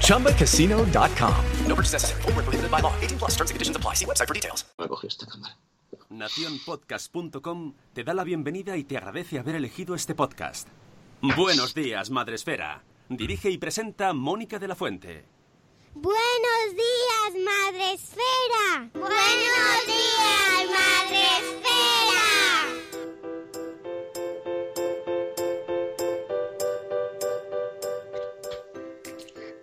ChumbaCasino.com. No purchase necessary. Where prohibited by law. 18 plus terms and conditions apply. See website for details. Me cogió esta cámara. Naciónpodcast.com te da la bienvenida y te agradece haber elegido este podcast. Buenos días, Madresfera. Dirige y presenta Mónica de la Fuente. Buenos días, Madre Esfera. Buenos días, Madre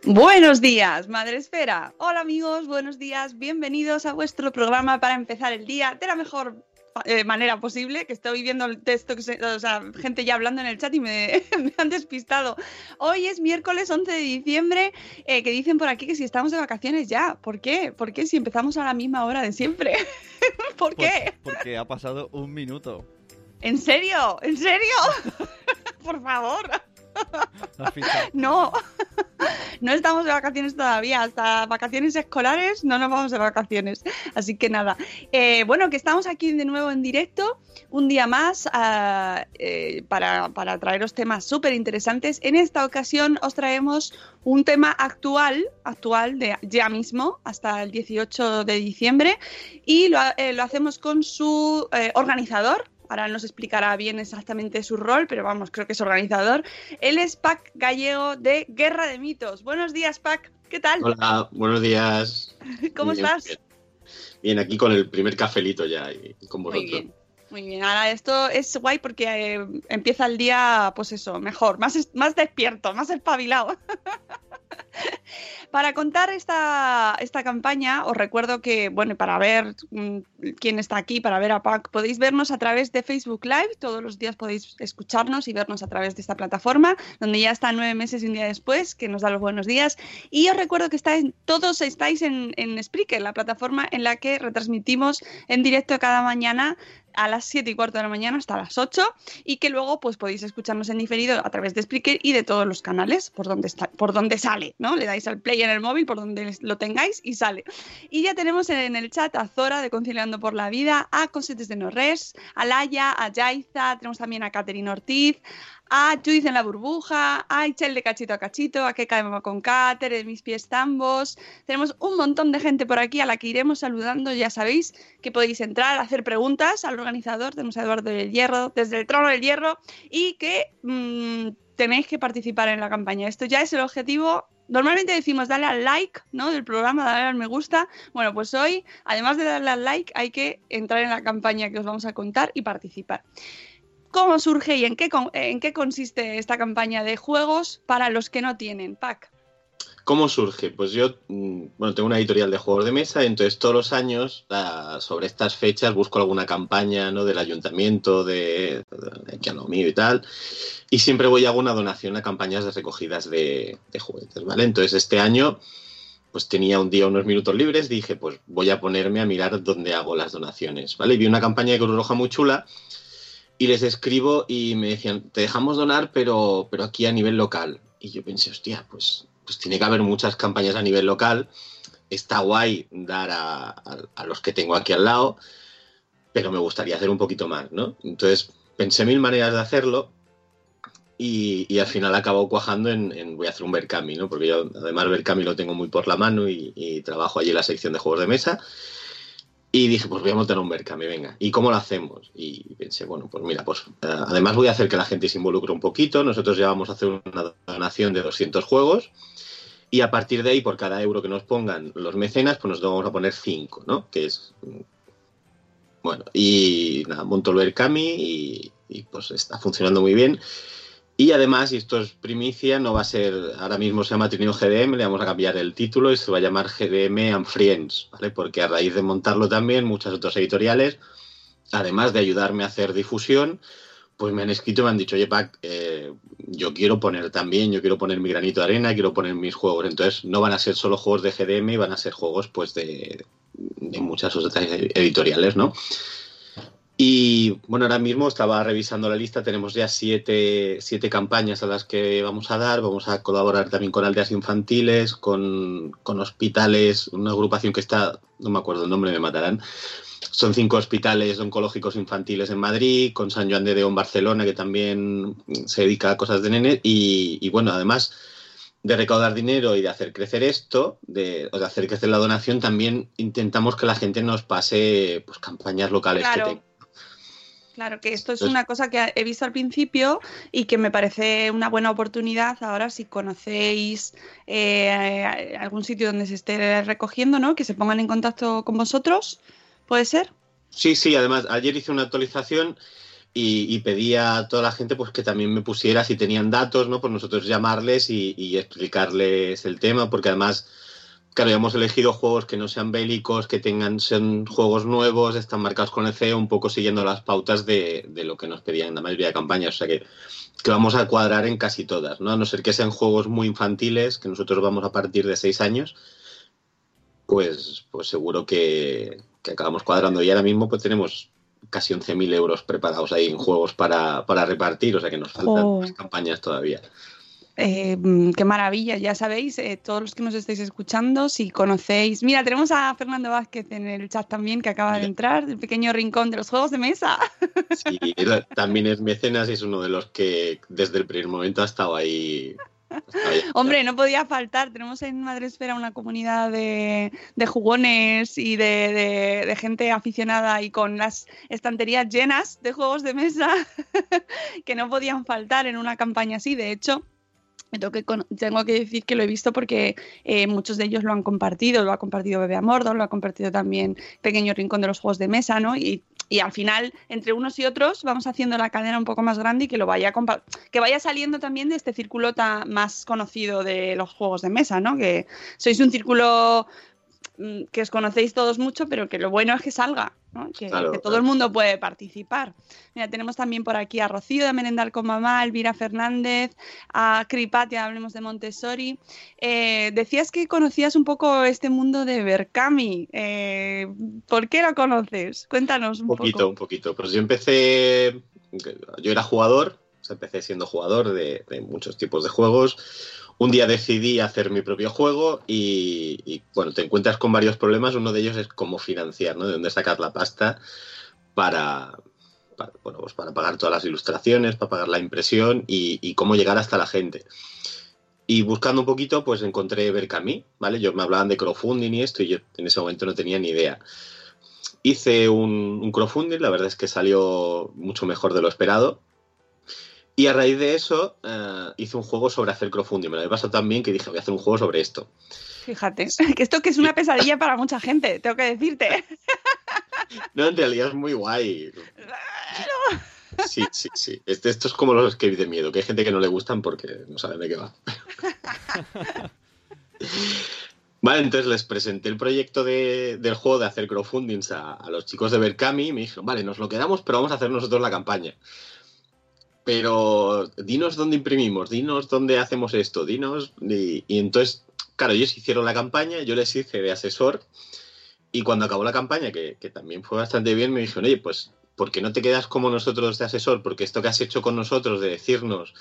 Buenos días, Madre Esfera. Hola amigos, buenos días, bienvenidos a vuestro programa para empezar el día de la mejor eh, manera posible, que estoy viendo el texto, que se- o sea, gente ya hablando en el chat y me, me han despistado. Hoy es miércoles 11 de diciembre, eh, que dicen por aquí que si estamos de vacaciones ya. ¿Por qué? ¿Por qué si empezamos a la misma hora de siempre? ¿Por qué? Porque ha pasado un minuto. ¿En serio? ¿En serio? por favor. No, no estamos de vacaciones todavía. Hasta vacaciones escolares no nos vamos de vacaciones. Así que nada. Eh, bueno, que estamos aquí de nuevo en directo, un día más, ah, eh, para, para traeros temas súper interesantes. En esta ocasión os traemos un tema actual, actual de ya mismo, hasta el 18 de diciembre, y lo, eh, hacemos con su organizador. Ahora nos explicará bien exactamente su rol, pero vamos, creo que es organizador. Él es Pac Gallego de Guerra de Mitos. Buenos días, Pac. ¿Qué tal? Hola, buenos días. ¿Cómo Bien, estás? Bien. Bien, aquí con el primer cafelito ya y con Muy vosotros. bien. Muy bien, ahora esto es guay porque eh, empieza el día, pues eso, mejor, más, más despierto, más espabilado. Para contar esta, esta campaña, os recuerdo que, bueno, para ver mm, quién está aquí, para ver a Pac, podéis vernos a través de Facebook Live. Todos los días podéis escucharnos y vernos a través de esta plataforma, donde ya está nueve meses y un día después, que nos da los buenos días. Y os recuerdo que estáis, todos estáis en, en Spreaker, la plataforma en la que retransmitimos en directo cada mañana a las 7 y cuarto de la mañana hasta las 8 y que luego pues podéis escucharnos en diferido a través de Spreaker y de todos los canales por donde por donde sale, ¿no? Le dais al play en el móvil por donde lo tengáis y sale. Y ya tenemos en el chat a Zora de Conciliando por la Vida, a Cosetes de Norres, a Laia, a Yaiza, tenemos también a Caterina Ortiz, a Judith en la burbuja, a Ichel de cachito a cachito, a de Mama con Cáter, mis pies tambos. Tenemos un montón de gente por aquí a la que iremos saludando. Ya sabéis que podéis entrar, hacer preguntas al organizador. Tenemos a Eduardo del Hierro, desde el trono del Hierro, y que mm, tenéis que participar en la campaña. Esto ya es el objetivo. Normalmente decimos darle al like ¿no? del programa, darle al me gusta. Bueno, pues hoy, además de darle al like, hay que entrar en la campaña que os vamos a contar y participar. ¿Cómo surge y en qué, en qué consiste esta campaña de juegos para los que no tienen pack? ¿Cómo surge? Pues yo, mm, bueno, tengo una editorial de juegos de mesa, entonces todos los años, ah, sobre estas fechas, busco alguna campaña ¿no? del ayuntamiento, de, que lo mío y tal, y siempre voy a hago una donación a campañas de recogidas de, de juguetes, ¿vale? Entonces este año, pues tenía un día unos minutos libres, dije, pues voy a ponerme a mirar dónde hago las donaciones, ¿vale? Y vi una campaña de Cruz Roja muy chula, y les escribo y me decían, te dejamos donar, pero, pero aquí a nivel local. Y yo pensé, hostia, pues, pues tiene que haber muchas campañas a nivel local. Está guay dar a, a- a los que tengo aquí al lado, pero me gustaría hacer un poquito más, ¿no? Entonces pensé mil maneras de hacerlo y, y al final acabó cuajando en, en voy a hacer un Berkami, ¿no? Porque yo además Berkami lo tengo muy por la mano y, y trabajo allí en la sección de juegos de mesa. Y dije, pues voy a montar un Berkami, venga. ¿Y cómo lo hacemos? Y pensé, bueno, pues mira, pues eh, además voy a hacer que la gente se involucre un poquito. Nosotros ya vamos a hacer una donación de 200 juegos Y a partir de ahí, por cada euro que nos pongan los mecenas, pues nos vamos a poner 5, ¿no? Que es. mm, Bueno, y nada, monto el Berkami y, y, pues está funcionando muy bien. Y además, y esto es primicia, no va a ser, ahora mismo se llama Trineo GDM, le vamos a cambiar el título y se va a llamar GDM and Friends, ¿vale? Porque a raíz de montarlo también, muchas otras editoriales, además de ayudarme a hacer difusión, pues me han escrito y me han dicho, oye, Pac, eh, yo quiero poner también, yo quiero poner mi granito de arena, quiero poner mis juegos. Entonces, no van a ser solo juegos de GDM, van a ser juegos pues de, de muchas otras editoriales, ¿no? Y bueno, ahora mismo estaba revisando la lista, tenemos ya siete, siete campañas a las que vamos a dar, vamos a colaborar también con aldeas infantiles, con, con hospitales, una agrupación que está, no me acuerdo el nombre, me matarán, son cinco hospitales oncológicos infantiles en Madrid, con San Joan de en Barcelona, que también se dedica a cosas de nene, y, y bueno, además de recaudar dinero y de hacer crecer esto, de, o de hacer crecer la donación, también intentamos que la gente nos pase pues campañas locales que Claro. Claro, que esto es Entonces- una cosa que he visto al principio y que me parece una buena oportunidad ahora si conocéis eh, algún sitio donde se esté recogiendo, ¿no? Que se pongan en contacto con vosotros, ¿puede ser? Sí, sí, además ayer hice una actualización y, y pedí a toda la gente pues que también me pusiera si tenían datos, ¿no? Pues nosotros llamarles y, y explicarles el tema, porque además, claro, ya hemos elegido juegos que no sean bélicos, que tengan, sean juegos nuevos, están marcados con el CEO, un poco siguiendo las pautas de, de lo que nos pedían la mayoría de campañas, o sea que, que vamos a cuadrar en casi todas, ¿no? A no ser que sean juegos muy infantiles, que nosotros vamos a partir de seis años, pues, pues seguro que, que acabamos cuadrando. Y ahora mismo pues tenemos casi 11.000 euros preparados ahí en juegos para, para repartir, o sea que nos faltan Oh. más campañas todavía. Eh, mm, qué maravilla, ya sabéis, eh, todos los que nos estáis escuchando, si conocéis. Mira, tenemos a Fernando Vázquez en el chat también que acaba de entrar, el pequeño rincón de los juegos de mesa. Sí, también es mecenas y es uno de los que desde el primer momento ha estado ahí. Hombre, no podía faltar. Tenemos en Madresfera una comunidad de, de jugones y de, de- de gente aficionada y con las estanterías llenas de juegos de mesa que no podían faltar en una campaña así. De hecho, tengo que, decir que lo he visto porque eh, muchos de ellos lo han compartido. Lo ha compartido Bebé Amordo, lo ha compartido también Pequeño Rincón de los Juegos de Mesa, ¿no? Y, al final, entre unos y otros, vamos haciendo la cadena un poco más grande y que vaya que vaya saliendo también de este círculo más conocido de los juegos de mesa, ¿no? Que sois un círculo que os conocéis todos mucho, pero que lo bueno es que salga, ¿no? que, Claro, que todo claro. el mundo puede participar. Mira, tenemos también por aquí a Rocío de Merendar con Mamá, a Elvira Fernández, a Cripatia, hablemos de Montessori. Eh, decías que conocías un poco este mundo de Berkami. Eh, ¿Por qué lo conoces? Cuéntanos un Un poquito, poco. un poquito. Pues yo empecé, yo era jugador, empecé siendo jugador de, muchos tipos de juegos. Un día decidí hacer mi propio juego y, bueno, te encuentras con varios problemas. Uno de ellos es cómo financiar, ¿no? De dónde sacar la pasta para, bueno, pues para pagar todas las ilustraciones, para pagar la impresión y, cómo llegar hasta la gente. Y buscando un poquito, pues encontré Berkami, ¿vale? Yo me hablaban de crowdfunding y esto y yo en ese momento no tenía ni idea. Hice un crowdfunding, la verdad es que salió mucho mejor de lo esperado. Y a raíz de eso eh, hice un juego sobre hacer crowdfunding. Me lo había pasado tan bien que dije, voy a hacer un juego sobre esto. Fíjate, que esto que es una pesadilla para mucha gente, tengo que decirte. No, en realidad es muy guay. Sí, sí, sí. Este- esto es como los escapes de miedo, que hay gente que no le gustan porque no saben de qué va. Vale, entonces les presenté el proyecto de- del juego de hacer crowdfundings a, a los chicos de Berkami y me dijeron, vale, nos lo quedamos, pero vamos a hacer nosotros la campaña. Pero dinos dónde imprimimos, dinos dónde hacemos esto, dinos... Y, entonces, claro, ellos hicieron la campaña, yo les hice de asesor y cuando acabó la campaña, que, que también fue bastante bien, me dijeron, oye, pues, ¿por qué no te quedas como nosotros de asesor? Porque esto que has hecho con nosotros de decirnos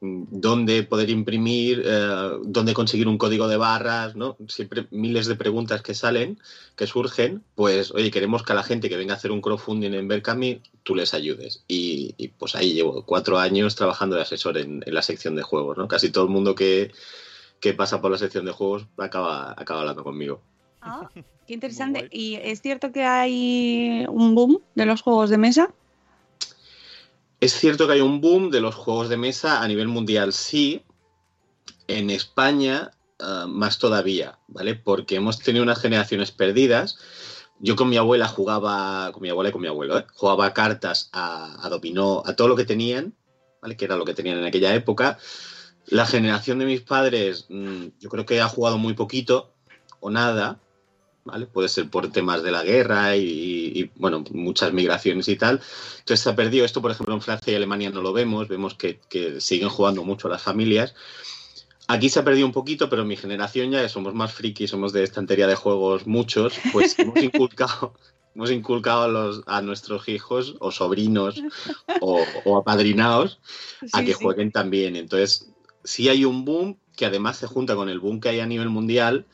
dónde poder imprimir, eh, dónde conseguir un código de barras, ¿no? Siempre miles de preguntas que salen, que surgen, pues, oye, queremos que a la gente que venga a hacer un crowdfunding en Berkami, tú les ayudes. Y, y, pues ahí llevo cuatro años trabajando de asesor en, en la sección de juegos, ¿no? Casi todo el mundo que, que pasa por la sección de juegos acaba, acaba hablando conmigo. Ah, qué interesante. ¿Y es cierto que hay un boom de los juegos de mesa? Es cierto que hay un boom de los juegos de mesa a nivel mundial, sí. En España ah, más todavía, ¿vale? Porque hemos tenido unas generaciones perdidas. Yo con mi abuela jugaba, con mi abuela y con mi abuelo, ¿eh? jugaba cartas a, a dominó, a todo lo que tenían, ¿vale? Que era lo que tenían en aquella época. La generación de mis padres, mm, yo creo que ha jugado muy poquito o nada, ¿vale? Puede ser por temas de la guerra y, y, bueno, muchas migraciones y tal. Entonces se ha perdido esto, por ejemplo, en Francia y Alemania no lo vemos, vemos que, que siguen jugando mucho las familias. Aquí se ha perdido un poquito, pero mi generación ya somos más frikis, somos de estantería de juegos muchos, pues hemos inculcado, hemos inculcado a, los, a nuestros hijos o sobrinos o, o apadrinados a Sí, que sí. jueguen también. Entonces, sí hay un boom que además se junta con el boom que hay a nivel mundial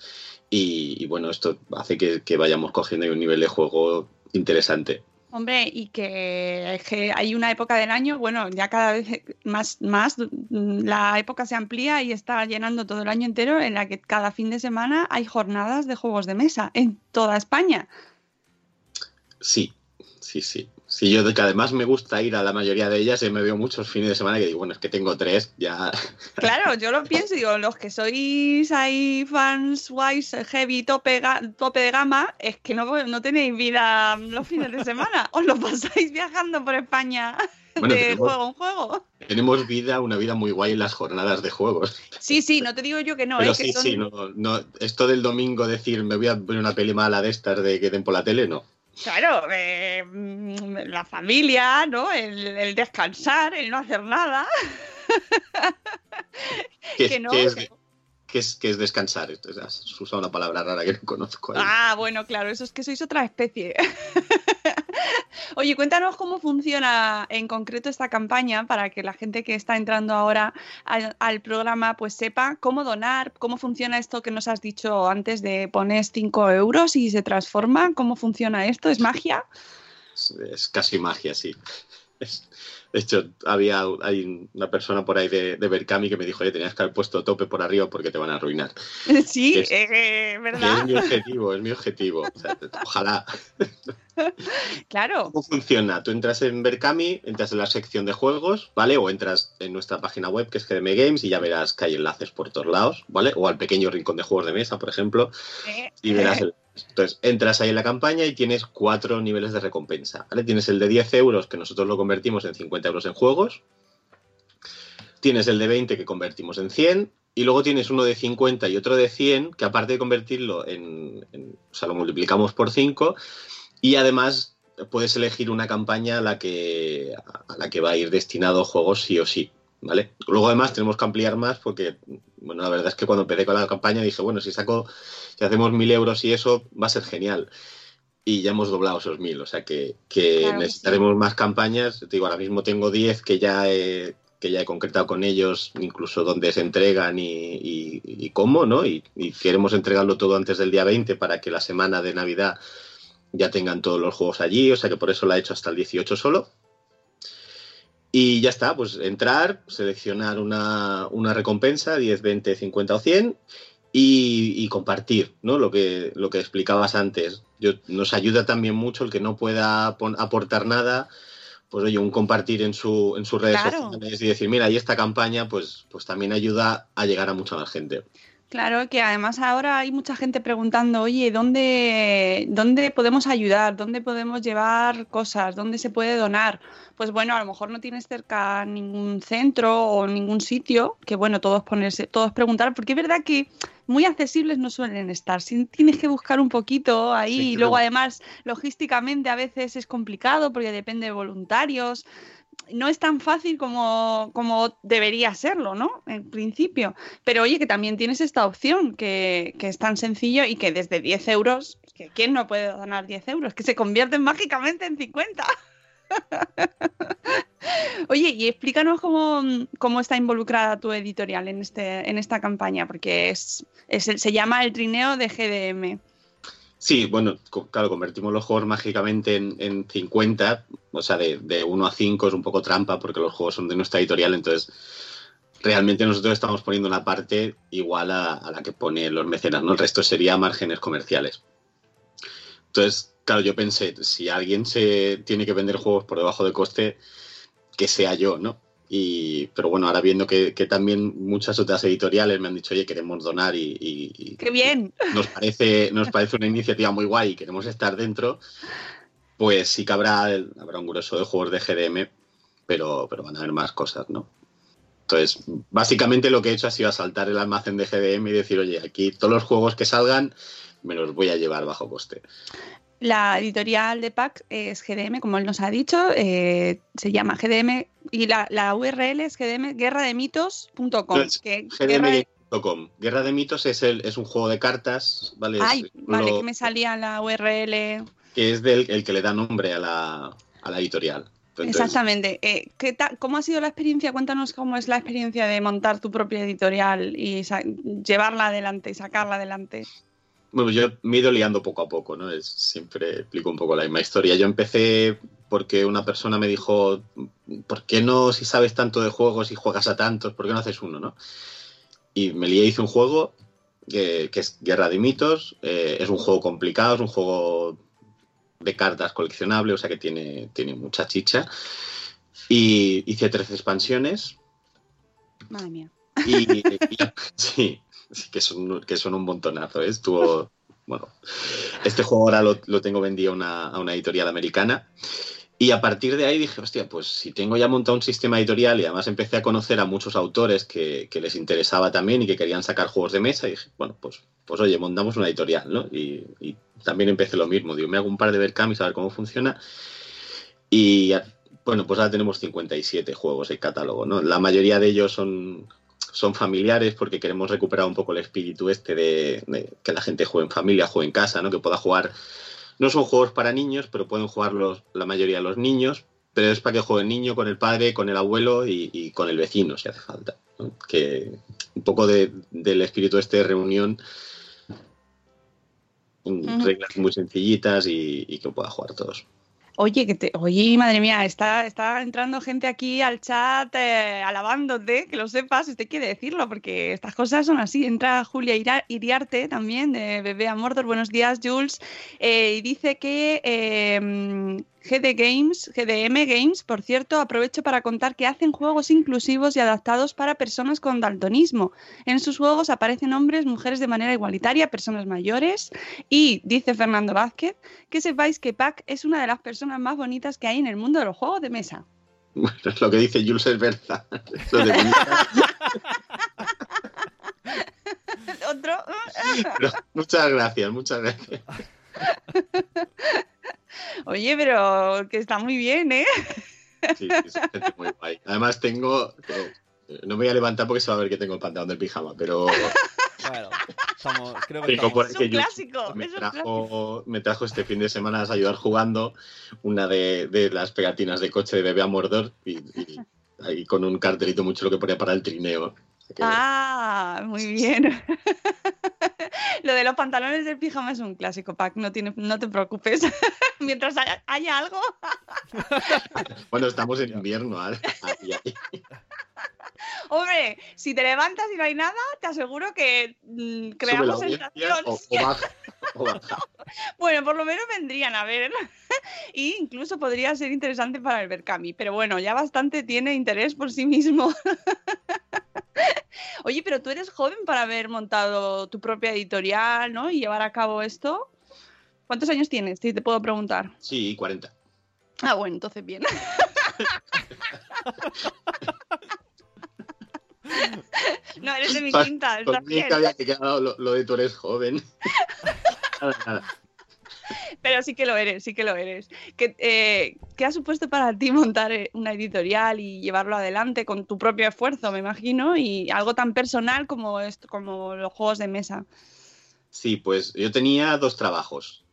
y, y bueno, esto hace que, que vayamos cogiendo un nivel de juego interesante. Hombre, y que, que hay una época del año, bueno, ya cada vez más, más la época se amplía y está llenando todo el año entero en la que cada fin de semana hay jornadas de juegos de mesa en toda España. Sí, sí, sí. Sí, yo que además me gusta ir a la mayoría de ellas y me veo muchos fines de semana que digo, bueno, es que tengo tres, ya Claro, yo lo pienso y digo, los que sois ahí fans wise, heavy, tope, tope de gama, es que no, no tenéis vida los fines de semana, os lo pasáis viajando por España Bueno, de tenemos- juego en juego. tenemos vida, una vida muy guay en las jornadas de juegos. Sí, sí, no te digo yo que no, Pero ¿eh? que sí, son- sí, no, no, esto del domingo decir me voy a ver una peli mala de estas de que den por la tele, no. Claro, eh, mm, la familia, ¿no? El, el descansar, el no hacer nada. Que, Que no, es, que que es, que es descansar. Esto es- Has usado una palabra rara que no conozco. ahí. Ah, bueno, claro, eso es que sois otra especie. Oye, cuéntanos cómo funciona en concreto esta campaña para que la gente que está entrando ahora al, programa pues sepa cómo donar, cómo funciona esto que nos has dicho antes de pones 5 euros y se transforma, cómo funciona esto, ¿es magia? Es, casi magia, sí. Hecho, había hay una persona por ahí de, de Berkami que me dijo, oye, tenías que haber puesto tope por arriba porque te van a arruinar. Sí, Es- eh, Que ¿verdad? es mi objetivo, es mi objetivo. O sea, ojalá. Claro. ¿Cómo funciona? Tú entras en Berkami, entras en la sección de juegos, ¿vale? O entras en nuestra página web, que es GDM Games, y ya verás que hay enlaces por todos lados, ¿vale? O al pequeño rincón de juegos de mesa, por ejemplo, Eh, y verás el... Entonces, entras ahí en la campaña y tienes cuatro niveles de recompensa. Tienes el de 10 euros, que nosotros lo convertimos en 50 euros en juegos. Tienes el de 20, que convertimos en 100. Y luego tienes uno de 50 y otro de 100, que aparte de convertirlo en... en- o sea, lo multiplicamos por 5. Y además puedes elegir una campaña a la que, a la que va a ir destinado juegos sí o sí. ¿Vale? Luego además tenemos que ampliar más porque, bueno, la verdad es que cuando empecé con la campaña dije, bueno, si saco, si hacemos mil euros y eso, va a ser genial. Y ya hemos doblado esos mil, o sea que, que Claro que necesitaremos más campañas. Te digo, ahora mismo tengo 10 que ya he, que ya he concretado con ellos, incluso dónde se entregan y, y- y cómo, ¿no? Y, y queremos entregarlo todo antes del día 20 para que la semana de Navidad ya tengan todos los juegos allí, o sea que por eso la he hecho hasta el 18 solo. Y ya está, pues entrar, seleccionar una, una recompensa, 10, 20, 50 o 100, y, y compartir, ¿no? Lo que, lo que explicabas antes. Yo, nos ayuda también mucho el que no pueda pon- aportar nada, pues oye, un compartir en, su, en sus redes Claro. sociales y decir, mira, y esta campaña, pues, pues también ayuda a llegar a mucha más gente. Claro, que además ahora hay mucha gente preguntando, oye, ¿dónde, ¿dónde podemos ayudar? ¿Dónde podemos llevar cosas? ¿Dónde se puede donar? Pues bueno, a lo mejor no tienes cerca ningún centro o ningún sitio, que bueno, todos ponerse, todos preguntar, porque es verdad que muy accesibles no suelen estar. Si tienes que buscar un poquito ahí Sí, y luego además logísticamente a veces es complicado porque depende de voluntarios no es tan fácil como, como debería serlo, ¿no? En principio. Pero oye, que también tienes esta opción, que, que es tan sencillo y que desde 10 euros, que ¿quién no puede donar 10 euros? Que se convierten mágicamente en 50. Oye, y explícanos cómo, cómo está involucrada tu editorial en, este, en esta campaña, porque es, es se llama El Trineo de GDM. Sí, bueno, claro, convertimos los juegos mágicamente en, en 50, o sea, de, de 1 a 5 es un poco trampa porque los juegos son de nuestra editorial, entonces realmente nosotros estamos poniendo una parte igual a, a la que pone los mecenas, ¿no? El resto sería márgenes comerciales. Entonces, claro, yo pensé, si alguien se tiene que vender juegos por debajo de coste, que sea yo, ¿no? Y, pero bueno, ahora viendo que, que también muchas otras editoriales me han dicho, oye, queremos donar y, y- y ¡Qué bien! nos parece, nos parece una iniciativa muy guay y queremos estar dentro, pues sí que habrá, habrá un grueso de juegos de GDM, pero, pero van a haber más cosas, ¿no? Entonces, básicamente lo que he hecho ha sido asaltar el almacén de GDM y decir, oye, aquí todos los juegos que salgan me los voy a llevar bajo coste. La editorial de PAC es GDM, como él nos ha dicho, eh, se llama GDM y la, la URL es GDM guerrademitos.com. Que guerra- GDM.com. Guerra de Mitos es, el, es un juego de cartas, ¿vale? Ay, vale, que me salía la URL. que es del el que le da nombre a la, a la editorial. Entonces, Exactamente. Eh, ¿qué tal- ¿Cómo ha sido la experiencia? Cuéntanos cómo es la experiencia de montar tu propia editorial y llevarla adelante y sacarla adelante. Bueno, yo me he ido liando poco a poco, ¿no? Es, siempre explico un poco la misma historia. Yo empecé porque una persona me dijo, ¿por qué no, si sabes tanto de juegos y juegas a tantos, por qué no haces uno, no? Y me lié, hice un juego que, que es Guerra de Mitos. eh, es un juego complicado, es un juego de cartas coleccionable, o sea que tiene, tiene mucha chicha. Y hice 13 expansiones Madre mía. y, y- sí, sí, que son, que son un montonazo. ¿eh? Estuvo, bueno, este juego ahora lo, lo tengo vendido a una, a una editorial americana. Y a partir de ahí dije, hostia, pues si tengo ya montado un sistema editorial y además empecé a conocer a muchos autores que, que les interesaba también y que querían sacar juegos de mesa, y dije, bueno, pues, pues oye, montamos una editorial, ¿no? Y, también empecé lo mismo, digo, me hago un par de Berkami a ver cómo funciona. Y bueno, pues ahora tenemos 57 juegos en catálogo, ¿no? La mayoría de ellos son, son familiares porque queremos recuperar un poco el espíritu este de, de que la gente juegue en familia, juegue en casa, ¿no? Que pueda jugar. No son juegos para niños, pero pueden jugar los, la mayoría de los niños, pero es para que juegue el niño con el padre, con el abuelo y, y con el vecino, si hace falta. ¿no? Que un poco de- del espíritu este de reunión, reglas muy sencillitas y, y que pueda jugar todos. Oye, que te, oye, madre mía, está, entrando gente aquí al chat eh, alabándote, que lo sepas, usted quiere decirlo, porque estas cosas son así. Entra Julia Iriarte también, de Bebé a Mordor. Buenos días, Jules. Eh, y dice que eh, GD Games, GDM Games, por cierto, aprovecho para contar que hacen juegos inclusivos y adaptados para personas con daltonismo. En sus juegos aparecen hombres, mujeres de manera igualitaria, personas mayores. Y dice Fernando Vázquez que sepáis que Pac es una de las personas más bonitas que hay en el mundo de los juegos de mesa. Bueno, es lo que dice Jules es verdad. De. Otro. Pero muchas gracias, muchas gracias. Oye, pero que está muy bien, ¿eh? Sí, sí, es gente muy guay. Además tengo... eh, No me voy a levantar porque se va a ver que tengo el pantalón del pijama, pero... Bueno, estamos, creo que estamos... Es un clásico, Me es un trajo, me trajo este fin de semana a ayudar jugando una de, de las pegatinas de coche de bebé a Mordor y, y ahí con un cartelito mucho lo que ponía para el trineo. Que- Ah, muy bien. Lo de los pantalones del pijama es un clásico, Pac, no, tiene, no te preocupes. Mientras haya, haya algo. Bueno, estamos en invierno. ahí, ahí. Hombre, si te levantas y no hay nada, te aseguro que mm, creamos sensación. o, o baja, o baja. Bueno, por lo menos vendrían a ver. y incluso podría ser interesante para el Berkami. Pero bueno, ya bastante tiene interés por sí mismo. Oye, pero tú eres joven para haber montado tu propia editorial, ¿no? Y llevar a cabo esto. ¿Cuántos años tienes? Si te puedo preguntar. Sí, 40. Ah, bueno, entonces bien. no, eres de mi quinta, Por mí que había que quedar lo, lo de tú eres joven. Nada, nada. Pero sí que lo eres, sí que lo eres. ¿Qué, eh, ¿qué ha supuesto para ti montar eh, una editorial y llevarlo adelante con tu propio esfuerzo, me imagino, y algo tan personal como, esto, como los juegos de mesa? Sí, pues yo tenía dos trabajos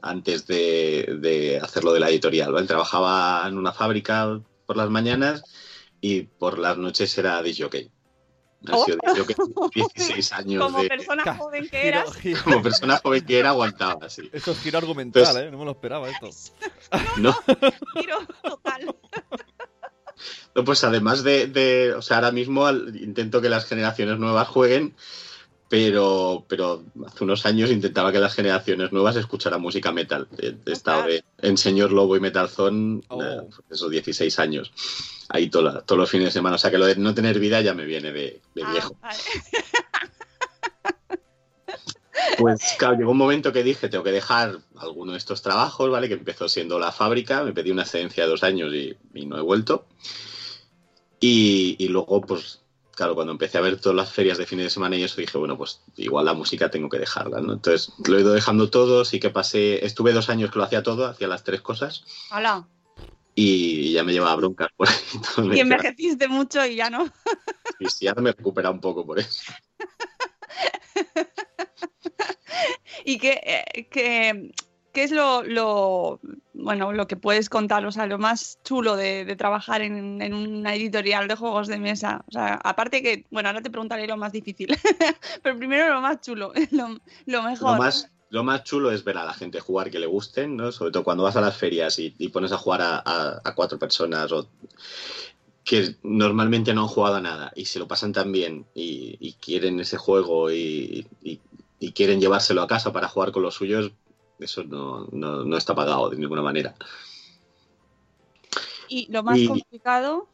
antes de, de hacerlo de la editorial. ¿vale? Trabajaba en una fábrica por las mañanas y por las noches era disc Oh. jockey 16 años Como de... persona joven que eras. Como persona joven que era, aguantaba, sí. Eso es giro argumental, ¿eh? No me lo esperaba esto. ¿No? Giro total. No, pues además de, de- o sea, ahora mismo al- intento que las generaciones nuevas jueguen, pero, pero hace unos años intentaba que las generaciones nuevas escucharan música metal. He estado de- en Señor Lobo y Metal Zone Oh. eh, esos 16 años. Ahí todos los fines de semana. O sea que lo de no tener vida ya me viene de, de Ah, viejo. vale. Pues claro, llegó un momento que dije, tengo que dejar alguno de estos trabajos, ¿vale? Que empezó siendo la fábrica, me pedí una excedencia de dos años y, y no he vuelto. Y, y luego, pues, claro, cuando empecé a ver todas las ferias de fines de semana y eso, dije, bueno, pues igual la música tengo que dejarla, ¿no? Entonces lo he ido dejando todo, sí que pasé, estuve dos años que lo hacía todo, hacía las tres cosas Hola. y ya me llevaba broncas por ahí. Y envejeciste mucho y ya no. "Y sí, ahora me recupera un poco por eso. ¿Y qué, eh, qué- es lo, bueno, lo que puedes contar? O sea, lo más chulo de, trabajar en, una editorial de juegos de mesa. O sea, aparte que, bueno, ahora te preguntaré lo más difícil. Pero primero lo más chulo, lo, lo mejor. Lo más, lo más chulo es ver a la gente jugar que le gusten, ¿no? Sobre todo cuando vas a las ferias y, pones a jugar a, cuatro personas o que normalmente no han jugado a nada y se lo pasan tan bien y, quieren ese juego y quieren llevárselo a casa para jugar con los suyos, eso no, no- no está pagado de ninguna manera. Y lo más y- complicado,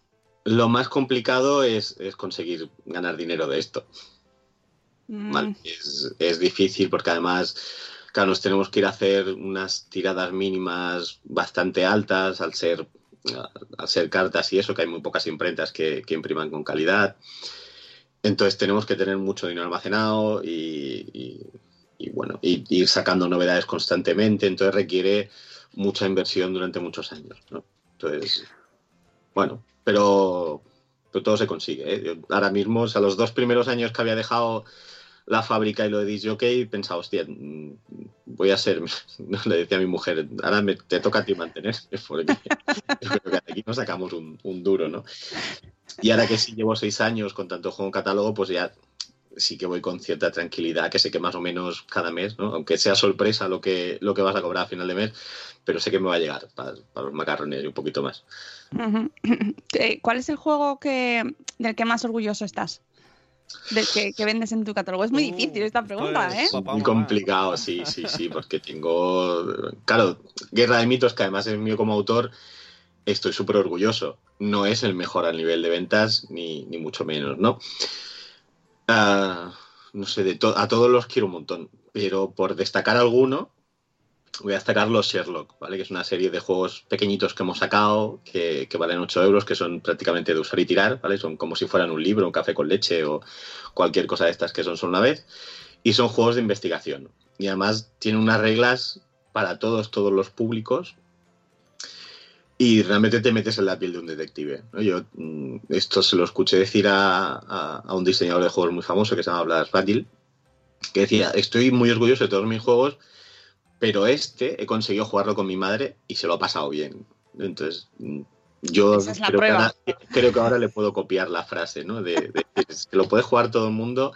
Lo más complicado es, es conseguir ganar dinero de esto. mm, Vale, es, es difícil porque además, claro, nos tenemos que ir a hacer unas tiradas mínimas bastante altas al ser, al ser cartas y eso, que hay muy pocas imprentas que, que impriman con calidad. Entonces tenemos que tener mucho dinero almacenado y, y- y, bueno, y, ir sacando novedades constantemente. Entonces requiere mucha inversión durante muchos años. ¿no? Entonces, bueno, pero, pero todo se consigue. ¿eh? Yo ahora mismo, o sea, los dos primeros años que había dejado la fábrica y lo de Disc Jockey, pensaba, hostia, mm, voy a ser, no le decía a mi mujer, ahora me- te toca a ti mantener, porque yo creo que aquí nos sacamos un, un duro, ¿no? Y ahora que sí llevo seis años con tanto juego en catálogo, pues ya sí que voy con cierta tranquilidad, que sé que más o menos cada mes, ¿no? aunque sea sorpresa lo que, lo que vas a cobrar a final de mes, pero sé que me va a llegar para, para los macarrones y un poquito más. Eh, ¿cuál es el juego que, del que más orgulloso estás? Del que, que vendes en tu catálogo. Es muy Uh, difícil esta pregunta, esto ¿eh? Muy complicado, sí, sí, sí, porque tengo, claro, Guerra de Mitos, que además es mío como autor, estoy súper orgulloso. No es el mejor a nivel de ventas, ni, ni mucho menos, ¿no? Ah, no sé, de to- a todos los quiero un montón, pero por destacar alguno, voy a destacar los Sherlock, ¿vale? Que es una serie de juegos pequeñitos que hemos sacado, que, que valen 8 euros, que son prácticamente de usar y tirar, ¿vale? Son como si fueran un libro, un café con leche o cualquier cosa de estas que son solo una vez. Y son juegos de investigación. Y además tienen unas reglas para todos, todos los públicos. Y realmente te metes en la piel de un detective. ¿no? Yo mm, esto se lo escuché decir a, a- a un diseñador de juegos muy famoso que se llama Blas Bagil, que decía, estoy muy orgulloso de todos mis juegos, pero este he conseguido jugarlo con mi madre y se lo ha pasado bien. Entonces, mm, yo es creo, que ahora, creo que ahora le puedo copiar la frase, ¿no? De, de- que lo puede jugar todo el mundo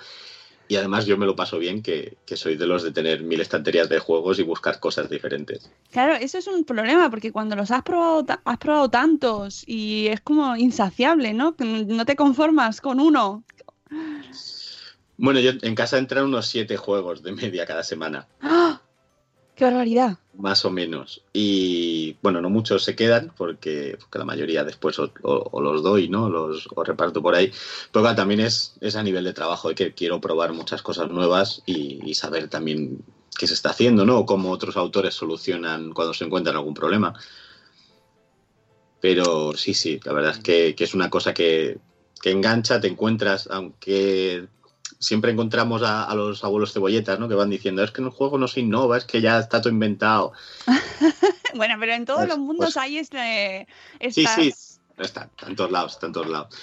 y además yo me lo paso bien, que, que soy de los de tener mil estanterías de juegos y buscar cosas diferentes. Claro, eso es un problema, porque cuando los has probado, has probado tantos y es como insaciable, ¿no? No te conformas con uno. Bueno, yo en casa entran unos siete juegos de media cada semana, ¡Ah! ¡Qué barbaridad! más o menos. Y bueno, no muchos se quedan porque, la mayoría después o, los doy, ¿no? Los reparto por ahí. Pero claro, también es, a nivel de trabajo de que quiero probar muchas cosas nuevas y, saber también qué se está haciendo, ¿no? O cómo otros autores solucionan cuando se encuentran algún problema. Pero sí, sí, la verdad es que, es una cosa que engancha, te encuentras, aunque siempre encontramos a, a los abuelos cebolletas, ¿no? Que van diciendo, es que en el juego no se innova, es que ya está todo inventado. Bueno, pero en todos Pues- los mundos pues- hay este, Sí, estas... sí, está, está en todos lados, está en todos lados.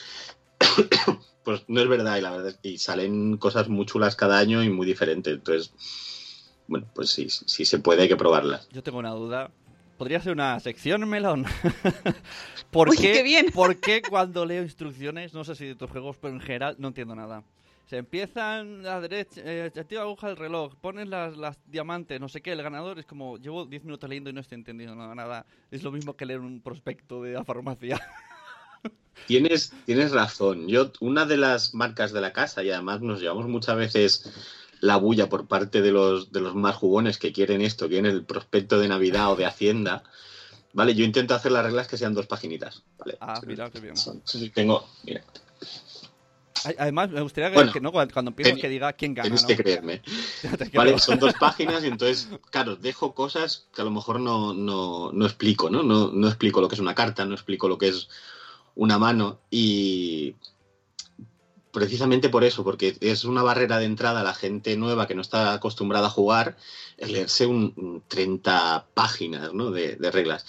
pues no es verdad, y la verdad es que salen cosas muy chulas cada año y muy diferentes. Entonces, bueno, pues sí, sí se puede, hay que probarlas. Yo tengo una duda. ¿Podría ser una sección, Melón? ¿Por, Uy, qué, qué bien. ¿Por qué cuando leo instrucciones, no sé si de tus juegos, pero en general no entiendo nada? Se empiezan a la derecha, eh, activa aguja del reloj, pones las, las diamantes, no sé qué, el ganador es como, llevo 10 minutos leyendo y no estoy entendiendo nada, nada. Es lo mismo que leer un prospecto de la farmacia. Tienes, tienes razón. Yo, una de las marcas de la casa, y además nos llevamos muchas veces la bulla por parte de los, de los más jugones que quieren esto, quieren el prospecto de Navidad o de Hacienda. Vale, yo intento hacer las reglas que sean dos paginitas. Vale. Ah, mira, qué bien. Son- tengo, mira, Además, me gustaría que, Bueno, que, ¿no? cuando, empieces ten- que diga quién gana. ¿no? que creerme. Vale, son dos páginas y entonces, claro, dejo cosas que a lo mejor no, no, no explico, ¿no? ¿no? No explico lo que es una carta, no explico lo que es una mano y precisamente por eso, porque es una barrera de entrada a la gente nueva que no está acostumbrada a jugar, el leerse un, un 30 páginas ¿no? de, de reglas.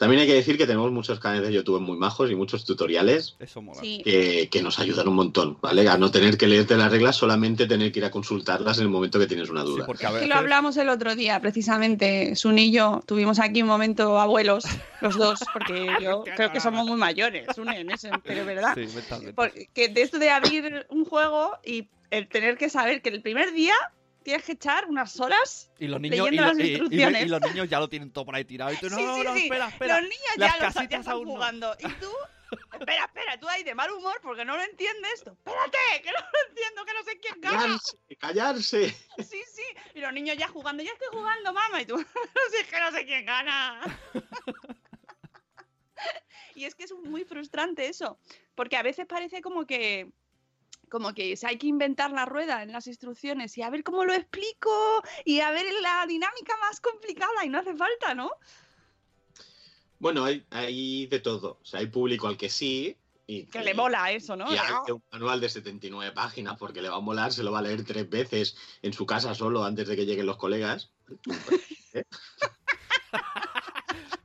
También hay que decir que tenemos muchos canales de YouTube muy majos y muchos tutoriales Eso mola. Sí. que, que nos ayudan un montón, ¿vale? A no tener que leerte las reglas, solamente tener que ir a consultarlas en el momento que tienes una duda. porque a Que veces... lo hablamos el otro día, precisamente. Sun y yo tuvimos aquí un momento abuelos, los dos, porque yo creo que somos muy mayores, Sun en ese, pero verdad. Sí. Porque de esto de abrir un juego y el tener que saber que el primer día tienes que echar unas horas Y los niños, y, leyendo lo- las y- y- instrucciones. y los niños ya lo tienen todo por ahí tirado. Y tú, no, Sí, sí, no, sí. espera, espera. Los niños Las ya, lo, ya casitas están aún no. jugando. Y tú, espera, espera, tú ahí de mal humor porque no lo entiendes. Tú, espérate, que no lo entiendo, que no sé quién gana. ¡Callarse! ¡Callarse! Sí, sí. Y los niños ya jugando, ya estoy jugando, mamá. Y tú, no sé, es que no sé quién gana. y es que es muy frustrante eso. Porque a veces parece como que. Como que se hay que inventar la rueda en las instrucciones y a ver cómo lo explico y a ver la dinámica más complicada y no hace falta, ¿no? Bueno, hay, hay de todo. O sea, hay público al que sí. Y, Que le mola eso, ¿no? Y hay que un manual de 79 páginas porque le va a molar, se lo va a leer tres veces en su casa solo antes de que lleguen los colegas.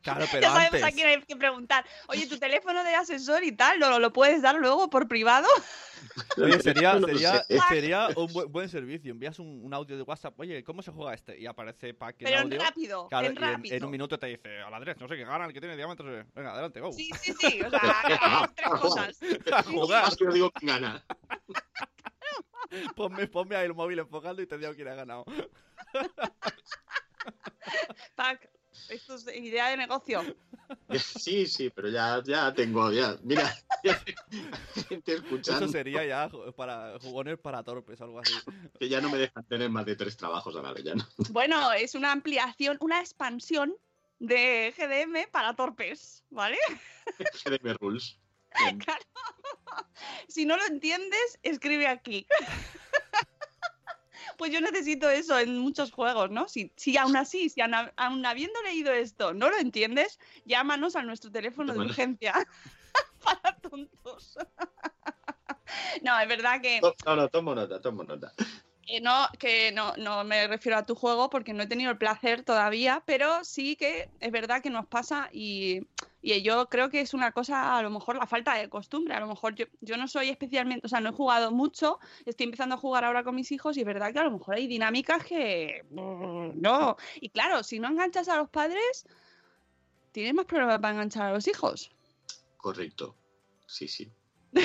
Claro, pero ya sabemos antes. a quién hay que preguntar. Oye, tu teléfono de asesor y tal, ¿lo, lo puedes dar luego por privado? Oye, sería, sería, sería un buen, buen servicio. Envías un, un audio de WhatsApp. Oye, ¿cómo se juega este? Y aparece que Pero en audio. rápido, Claro, en y rápido. en un minuto te dice, a la derecha, no sé qué gana el que tiene diámetros. de-". Venga, adelante, go. Sí, sí, sí. O sea, tres cosas. a jugar. Más que os digo quién gana. Ponme, ponme ahí el móvil enfocando y te digo quién ha ganado. Pac, esto es idea de negocio. Sí, sí, pero ya, ya tengo, ya. Mira, ya gente escuchando Eso sería ya para jugones para torpes, algo así. que ya no me dejan tener más de tres trabajos a la vez. Ya no. Bueno, es una ampliación, una expansión de GDM para torpes, ¿vale? GDM Rules. Bien. Claro. Si no lo entiendes, escribe aquí. Pues yo necesito eso en muchos juegos, ¿no? Si, si aún así, si aún, aún habiendo leído esto no lo entiendes, llámanos a nuestro teléfono de urgencia para tontos. No, es verdad que, No, no, tomo nota, tomo nota. que no, que no, no me refiero a tu juego porque no he tenido el placer todavía, pero sí que es verdad que nos pasa y, y yo creo que es una cosa, a lo mejor la falta de costumbre, a lo mejor yo, yo no soy especialmente, o sea, no he jugado mucho, estoy empezando a jugar ahora con mis hijos y es verdad que a lo mejor hay dinámicas que mm, no. Y claro, si no enganchas a los padres, tienes más problemas para enganchar a los hijos. Correcto. Sí, sí.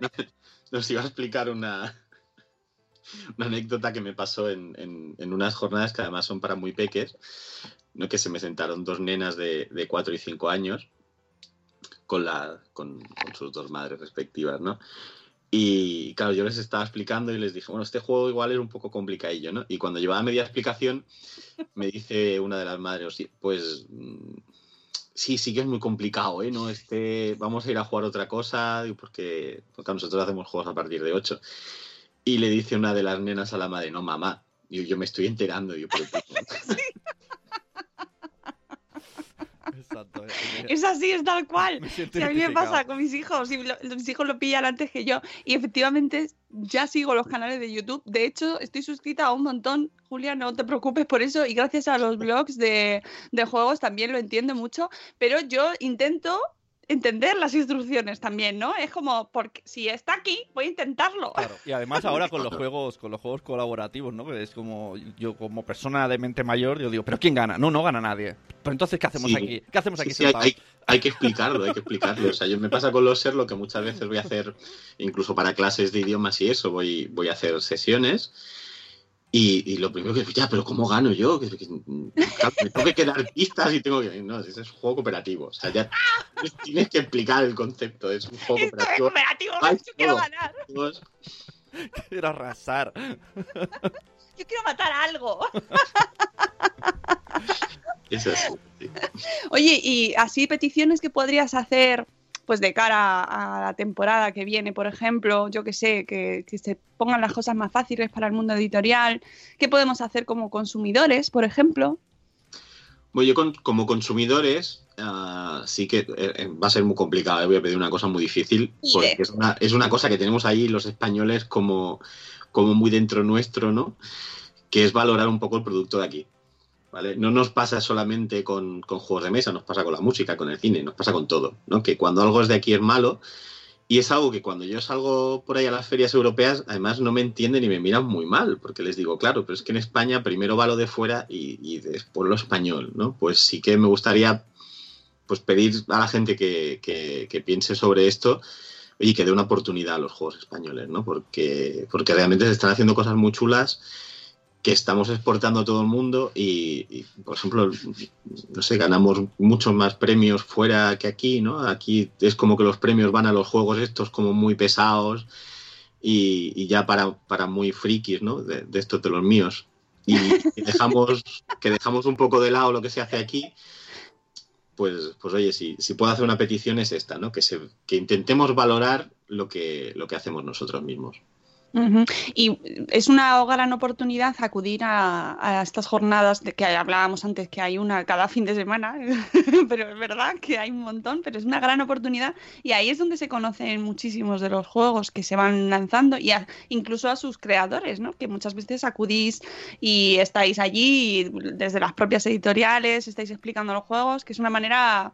Nos iba a explicar una, una anécdota que me pasó en, en- en unas jornadas que además son para muy peques, ¿no? que se me sentaron dos nenas de, de 4 y 5 años con, la, con, con sus dos madres respectivas, ¿no? Y claro, yo les estaba explicando y les dije, bueno, este juego igual es un poco complicadillo, ¿no? Y cuando llevaba media explicación, me dice una de las madres, "Sí, pues mm, sí, sí que es muy complicado, ¿eh? ¿No? Este, vamos a ir a jugar otra cosa, porque, porque nosotros hacemos juegos a partir de 8. Y le dice una de las nenas a la madre, no, mamá, Digo, yo me estoy enterando. Digo, pero, Exacto. eh, Es así, es tal cual. Si a mí me pasa con mis hijos, y lo- mis hijos lo pillan antes que yo. Y efectivamente ya sigo los canales de YouTube. De hecho, estoy suscrita a un montón. Julia, no te preocupes por eso. Y gracias a los blogs de, de juegos también lo entiendo mucho. Pero yo intento entender las instrucciones también, ¿no? Es como, porque si está aquí, voy a intentarlo. Claro, y además ahora con los juegos, con los juegos colaborativos, ¿no? Que es como yo como persona de mente mayor, yo digo, pero ¿quién gana? No, no gana nadie. Pero entonces ¿qué hacemos Sí. aquí? ¿Qué hacemos aquí Sí, sí, hay, sentados? hay- hay que explicarlo, hay que explicarlo. O sea, yo me pasa con los ser lo que muchas veces voy a hacer, incluso para clases de idiomas y eso, voy, voy a hacer sesiones. Y, y lo primero que ya, pero ¿cómo gano yo? Que, que- claro, me tengo que quedar pistas y tengo que. No, ese es un juego cooperativo. O sea, ya tienes que explicar el concepto. Es un juego cooperativo. Cooperativo, Hay yo quiero ganar. Todos- Quiero arrasar. Yo quiero matar algo. Es así. sí. Oye, y así peticiones que podrías hacer pues de cara a la temporada que viene, por ejemplo, yo que sé, que, que se pongan las cosas más fáciles para el mundo editorial, ¿qué podemos hacer como consumidores, por ejemplo? Bueno, yo con- como consumidores ah, sí que eh, eh, va a ser muy complicado. eh, Voy a pedir una cosa muy difícil porque es una, es una cosa que tenemos ahí los españoles como, como muy dentro nuestro, ¿no? Que es valorar un poco el producto de aquí. No nos pasa solamente con, con juegos de mesa, nos pasa con la música, con el cine, nos pasa con todo, ¿no? Que cuando algo es de aquí es malo y es algo que cuando yo salgo por ahí a las ferias europeas, además no me entienden y me miran muy mal, porque les digo, claro, pero es que en España primero va lo de fuera y, y después lo español, ¿no? Pues sí que me gustaría pues pedir a la gente que, que- que piense sobre esto y que dé una oportunidad a los juegos españoles, ¿no? Porque, porque realmente se están haciendo cosas muy chulas que estamos exportando a todo el mundo y, y, por ejemplo, no sé, ganamos muchos más premios fuera que aquí, ¿no? Aquí es como que los premios van a los juegos estos como muy pesados y, y ya para, para muy frikis, ¿no? De, de estos de los míos. Y, y dejamos, que dejamos un poco de lado lo que se hace aquí, pues, pues oye, si, si puedo hacer una petición es esta, ¿no? Que, se, que intentemos valorar lo que, lo que hacemos nosotros mismos. Y es una gran oportunidad acudir a, a estas jornadas de que hablábamos antes, que hay una cada fin de semana, pero es verdad que hay un montón, pero es una gran oportunidad y ahí es donde se conocen muchísimos de los juegos que se van lanzando y a- incluso a sus creadores, ¿no? Que muchas veces acudís y estáis allí desde las propias editoriales, estáis explicando los juegos, que es una manera...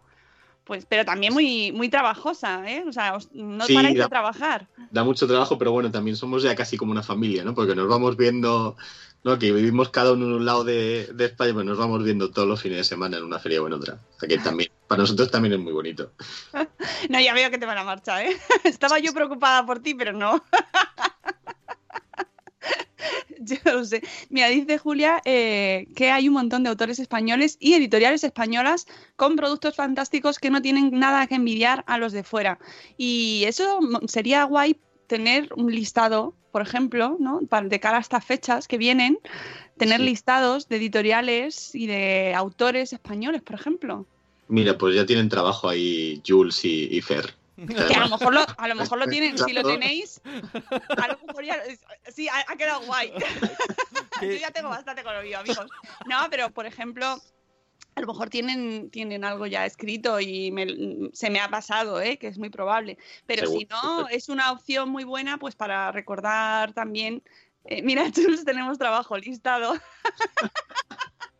Pues, pero también muy, muy trabajosa, ¿eh? O sea, os- no Sí, paráis de da- trabajar. da mucho trabajo, pero bueno, también somos ya casi como una familia, ¿no? Porque nos vamos viendo, ¿no? Que vivimos cada uno en un lado de, de España, pues nos vamos viendo todos los fines de semana en una feria o en otra. O sea que también, para nosotros también es muy bonito. No, ya veo que te van a marcha, ¿eh? Estaba yo preocupada por ti, pero no. Yo lo sé. Mira, dice Julia eh, que hay un montón de autores españoles y editoriales españolas con productos fantásticos que no tienen nada que envidiar a los de fuera. Y eso sería guay tener un listado, por ejemplo, ¿no? Para- de cara a estas fechas que vienen, tener Sí. listados de editoriales y de autores españoles, por ejemplo. Mira, pues ya tienen trabajo ahí Jules y, y Fer. Que a lo mejor lo, a lo, mejor lo tienen, si lo tenéis, a lo mejor ya, sí, ha, ha quedado guay. Yo ya tengo bastante con lo mío, amigos. No, pero por ejemplo, a lo mejor tienen, tienen algo ya escrito y me- se me ha pasado, ¿eh? que es muy probable. Pero si no, es una opción muy buena pues para recordar también. eh, mira, Jules, tenemos trabajo listado.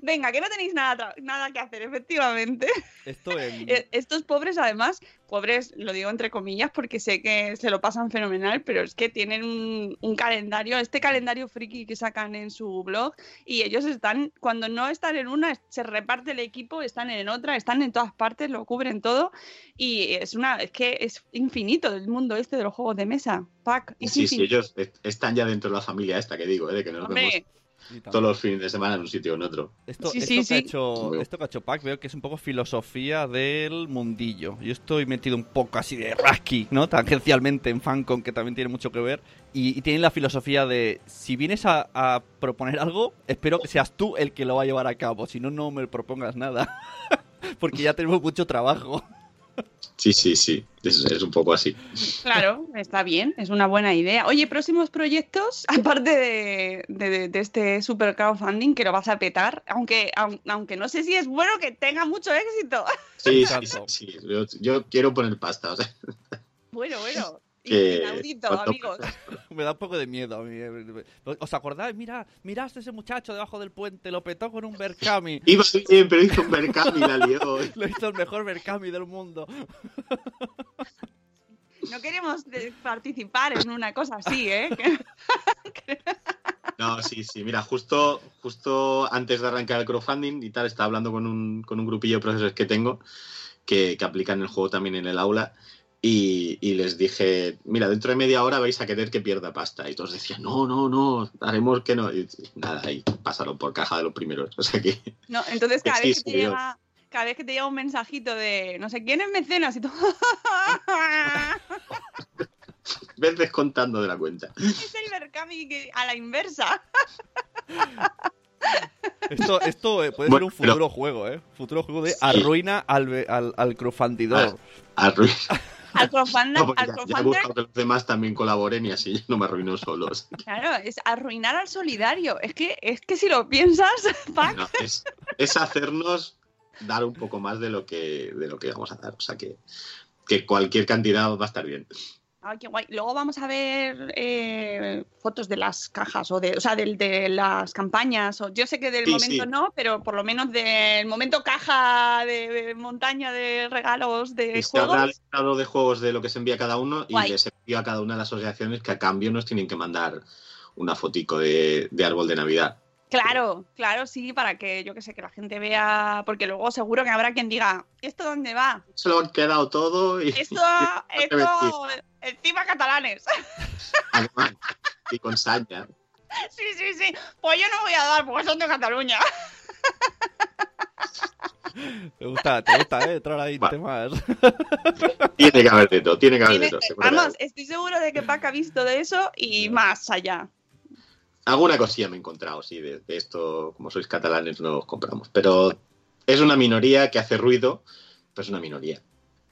Venga, que no tenéis nada, nada que hacer, efectivamente. Esto en... Eh, Estos pobres, además, pobres, lo digo entre comillas porque sé que se lo pasan fenomenal, pero es que tienen un, un calendario, este calendario friki que sacan en su blog, y ellos están, cuando no están en una, se reparte el equipo, están en otra, están en todas partes, lo cubren todo, y es una, es que es infinito el mundo este de los juegos de mesa. Pack, Sí, sí, infinito. ellos est- están ya dentro de la familia esta que digo, ¿eh? de que nos Hombre, vemos. Todos los fines de semana en un sitio o en otro. Esto, Sí, esto sí, que sí. Ha hecho, esto que ha hecho Pac veo que es un poco filosofía del mundillo. Yo estoy metido un poco así de rasky, ¿no? Tangencialmente en Fancon, que también tiene mucho que ver. Y, y tienen la filosofía de, si vienes a, a proponer algo, espero que seas tú el que lo va a llevar a cabo. Si no, no me propongas nada. Porque ya tenemos mucho trabajo. Sí, sí, sí, es, es un poco así. Claro, está bien, es una buena idea. Oye, próximos proyectos, aparte de, de- de este super crowdfunding que lo vas a petar, aunque, aun- aunque no sé si es bueno que tenga mucho éxito. Sí, sí, sí, sí. Yo, yo quiero poner pasta, o sea, Bueno, bueno, Que- inaudito, cuanto- amigos. Me da un poco de miedo a mí. eh. ¿Os acordáis? Mira, miraste ese muchacho debajo del puente, lo petó con un Berkami. iba bien, pero hizo un y la lió. Lo hizo el mejor Berkami del mundo. No queremos participar en una cosa así, ¿eh? No, sí, sí. Mira, justo, justo antes de arrancar el crowdfunding y tal, estaba hablando con un, con un grupillo de profesores que tengo que, que aplican el juego también en el aula. Y, y les dije, mira, dentro de media hora vais a querer que pierda pasta. Y todos decían, no, no, no, haremos que no. Y nada, y pasaron por caja de los primeros. O sea que No, entonces cada vez que te llega, cada vez que te llega un mensajito de no sé quién es mecenas y tú ves descontando de la cuenta. es el Berkami a la inversa. Esto, esto eh, puede Bueno, ser un futuro juego, ¿eh? Futuro juego de Sí. arruina al, al, al crowdfundidor. Arruina. Al crowdfund- No, al ya, que los demás también colaboren y así no me arruino solo. claro, es arruinar al solidario. Es que, es que si lo piensas, Pac, No, es, es hacernos dar un poco más de lo que de lo que vamos a dar. O sea que, que cualquier cantidad va a estar bien. Ay, qué guay. Luego vamos a ver eh, fotos de las cajas o de, o sea, del- de, las campañas. O, yo sé que del Sí, momento sí. no, pero por lo menos del momento caja de, de montaña de regalos de Y se habrá juegos. listado de juegos de lo que se envía a cada uno y Guay. les envío a cada una de las asociaciones que a cambio nos tienen que mandar una fotico de, de árbol de Navidad. Claro, claro, sí, para que yo que sé, que la gente vea, porque luego seguro que habrá quien diga, ¿esto dónde va? Se lo han quedado todo y Esto, y- esto, encima catalanes. Además, y con saña. Sí, sí, sí. Pues yo no voy a dar porque son de Cataluña. Te gusta, te gusta, ¿eh? Entrar ahí temas. Tiene que haber de todo, tiene que haber de todo. Vamos, estoy seguro de que Pac ha visto de eso y más allá. Alguna cosilla me he encontrado, sí, de, de esto, como sois catalanes, no os compramos. Pero es una minoría que hace ruido, pero es una minoría.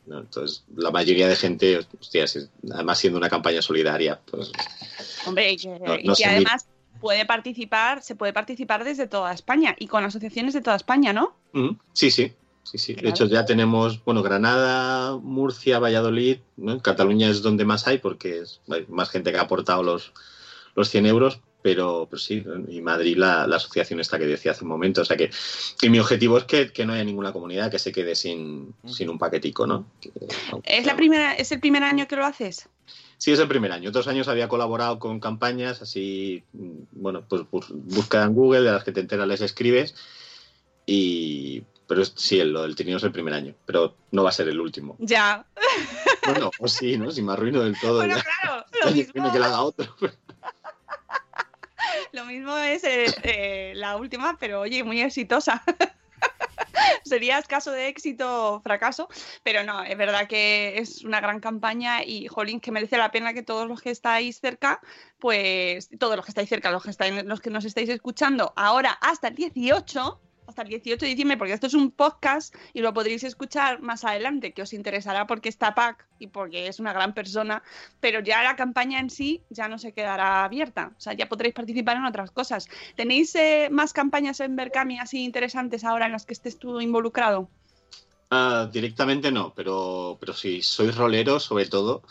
¿no? Entonces, la mayoría de gente, hostia, si- además siendo una campaña solidaria, pues Hombre, y que, No- y no que además puede participar, se puede participar desde toda España y con asociaciones de toda España, ¿no? mm, sí, sí. Sí, sí. De Claro. hecho, ya tenemos, bueno, Granada, Murcia, Valladolid. Cataluña es donde más hay porque es, hay más gente que ha aportado los, los 100 euros, pero, pero sí, y Madrid la, la asociación esta que decía hace un momento, o sea que, y mi objetivo es que, que no haya ninguna comunidad que se quede sin, sin un paquetico, ¿no? Que- ¿Es, la primera, ¿Es el primer año que lo haces? Sí, es el primer año. Otros años había colaborado con campañas así, bueno, pues bus- busca en Google, de las que te enteras les escribes. Y, pero es- sí, lo del trineo es el primer año, pero no va a ser el último. Ya. Bueno, o sí, ¿no? Si me arruino del todo. Bueno, ya. claro, lo que mismo, que la haga otro. Lo mismo es eh, eh, la última, pero oye, muy exitosa. Sería escaso de éxito o fracaso, pero no, es verdad que es una gran campaña y, jolín, que merece la pena que todos los que estáis cerca, pues todos los que estáis cerca, los que, estáis, los que nos estáis escuchando ahora hasta el 18, hasta el 18 de diciembre, porque esto es un podcast y lo podréis escuchar más adelante, que os interesará porque está Pac y porque es una gran persona, pero ya la campaña en sí ya no se quedará abierta, o sea, ya podréis participar en otras cosas. ¿Tenéis eh, más campañas en Berkami así interesantes ahora en las que estés tú involucrado? Ah, directamente no, pero, pero si sois roleros, sobre todo,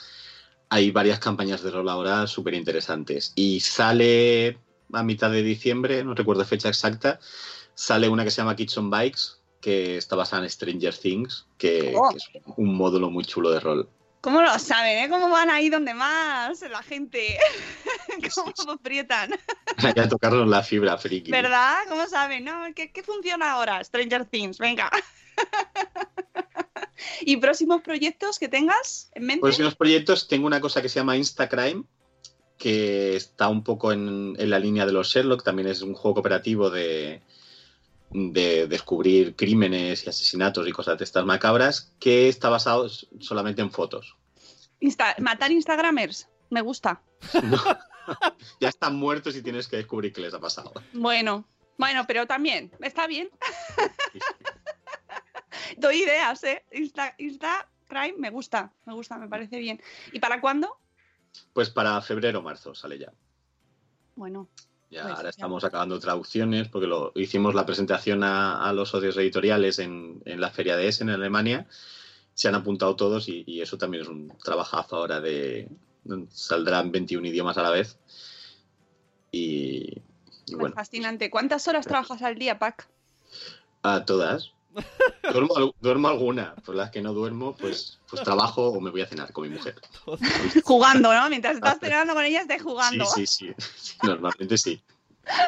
hay varias campañas de rol ahora súper interesantes. Y sale a mitad de diciembre, no recuerdo fecha exacta, sale una que se llama Kitchen Bikes, que está basada en Stranger Things, que, Oh. que es un módulo muy chulo de rol. ¿Cómo lo saben? Eh? ¿Cómo van ahí donde más la gente? ¿Cómo aprietan? Hay que tocarnos la fibra friki. ¿Verdad? ¿Cómo saben? No, ¿qué, qué funciona ahora? Stranger Things, venga. ¿Y próximos proyectos que tengas en mente? Próximos proyectos, tengo una cosa que se llama Instacrime, que está un poco en, en la línea de los Sherlock, también es un juego cooperativo de, de descubrir crímenes y asesinatos y cosas de estas macabras, que está basado solamente en fotos. Insta- matar Instagramers, me gusta. Ya están muertos y tienes que descubrir qué les ha pasado. Bueno, bueno, pero también, está bien. Doy ideas, ¿eh? Insta, Instagram me gusta, me gusta, me parece bien. ¿Y para cuándo? Pues para febrero o marzo sale ya. Bueno, Ya, Pues, ahora estamos acabando traducciones porque lo hicimos la presentación a, a los socios editoriales en, en la feria de Essen en Alemania. Se han apuntado todos y, y eso también es un trabajazo ahora de saldrán 21 idiomas a la vez. Y, y es bueno, fascinante. ¿Cuántas horas trabajas al día, Pac? a todas. Duermo, al- duermo alguna, por las que no duermo, pues, pues trabajo o me voy a cenar con mi mujer. Jugando, ¿no? Mientras estás cenando con ella, estás jugando. Sí, sí, sí, Normalmente sí.